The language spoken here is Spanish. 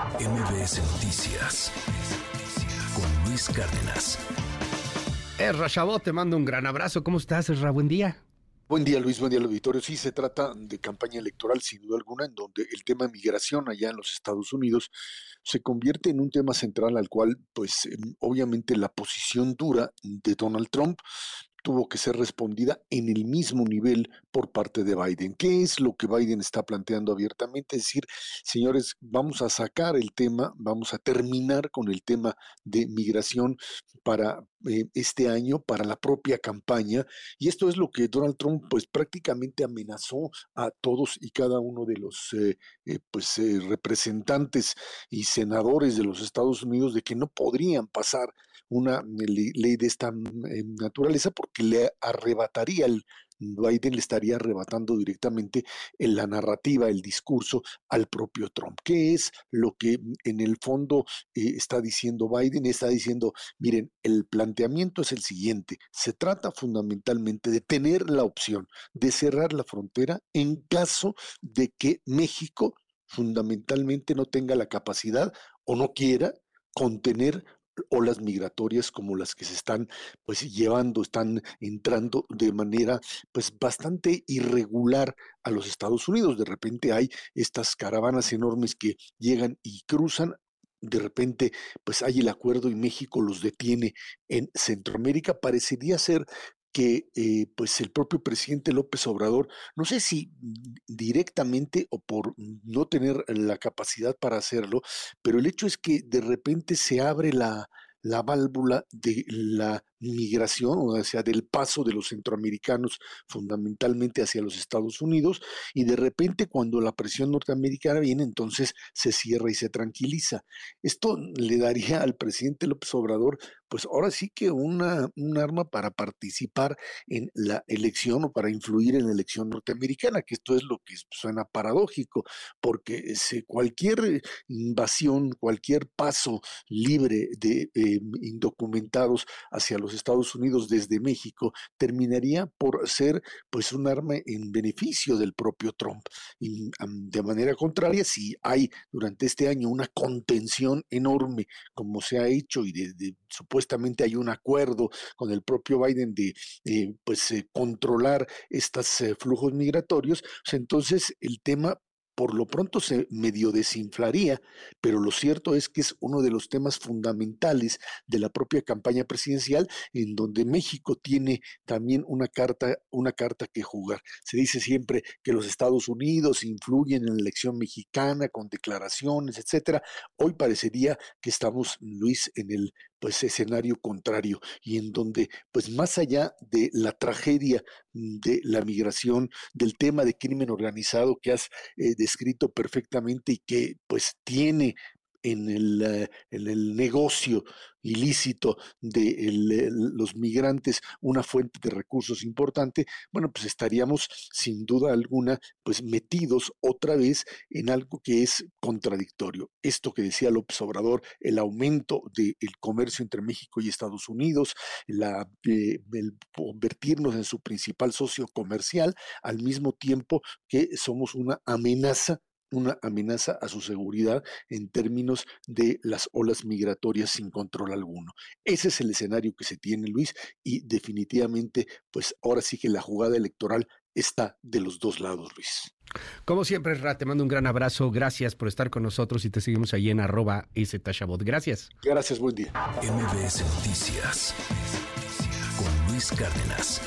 MBS Noticias con Luis Cárdenas. Erra Chabot, te mando un gran abrazo. ¿Cómo estás, Erra? Buen día. Buen día, Luis. Buen día, auditorio. Sí, se trata de campaña electoral, sin duda alguna, en donde el tema migración allá en los Estados Unidos se convierte en un tema central al cual, pues, obviamente la posición dura de Donald Trump tuvo que ser respondida en el mismo nivel por parte de Biden. ¿Qué es lo que Biden está planteando abiertamente? Es decir, señores, vamos a sacar el tema, vamos a terminar con el tema de migración para eh, este año, para la propia campaña. Y esto es lo que Donald Trump pues prácticamente amenazó a todos y cada uno de los eh, eh, pues representantes y senadores de los Estados Unidos de que no podrían pasar una ley de esta naturaleza porque le arrebataría el Biden le estaría arrebatando directamente en la narrativa, el discurso al propio Trump. ¿Qué es lo que en el fondo eh, está diciendo Biden? Está diciendo, miren, el planteamiento es el siguiente, se trata fundamentalmente de tener la opción de cerrar la frontera en caso de que México fundamentalmente no tenga la capacidad o no quiera contener olas migratorias como las que se están pues llevando, están entrando de manera pues bastante irregular a los Estados Unidos. De repente hay estas caravanas enormes que llegan y cruzan de repente pues hay el acuerdo y México los detiene en Centroamérica, parecería ser que eh, pues el propio presidente López Obrador, no sé si directamente o por no tener la capacidad para hacerlo, pero el hecho es que de repente se abre la, la válvula de la migración, o sea, del paso de los centroamericanos fundamentalmente hacia los Estados Unidos, y de repente cuando la presión norteamericana viene, entonces se cierra y se tranquiliza. Esto le daría al presidente López Obrador, pues ahora sí que una, un arma para participar en la elección o para influir en la elección norteamericana, que esto es lo que suena paradójico, porque cualquier invasión, cualquier paso libre de eh, indocumentados hacia los Estados Unidos desde México terminaría por ser pues un arma en beneficio del propio Trump. De manera contraria, si hay durante este año una contención enorme como se ha hecho y de, supuestamente hay un acuerdo con el propio Biden de eh, pues eh, controlar estos eh, flujos migratorios, pues entonces el tema por lo pronto se medio desinflaría, pero lo cierto es que es uno de los temas fundamentales de la propia campaña presidencial, en donde México tiene también una carta, una carta que jugar. Se dice siempre que los Estados Unidos influyen en la elección mexicana con declaraciones, etcétera. Hoy parecería que estamos, Luis, en el pues escenario contrario y en donde pues más allá de la tragedia de la migración, del tema de crimen organizado que has eh, descrito perfectamente y que pues tiene en el, eh, en el negocio ilícito de los migrantes una fuente de recursos importante, bueno, pues estaríamos sin duda alguna pues metidos otra vez en algo que es contradictorio. Esto que decía López Obrador, el aumento del comercio entre México y Estados Unidos, eh, el convertirnos en su principal socio comercial, al mismo tiempo que somos una amenaza una amenaza a su seguridad en términos de las olas migratorias sin control alguno. Ese es el escenario que se tiene, Luis, y definitivamente, pues ahora sí que la jugada electoral está de los dos lados, Luis. Como siempre, Ra, te mando un gran abrazo. Gracias por estar con nosotros y te seguimos ahí en arroba Tashabot. Gracias. Gracias, buen día. MBS Noticias con Luis Cárdenas.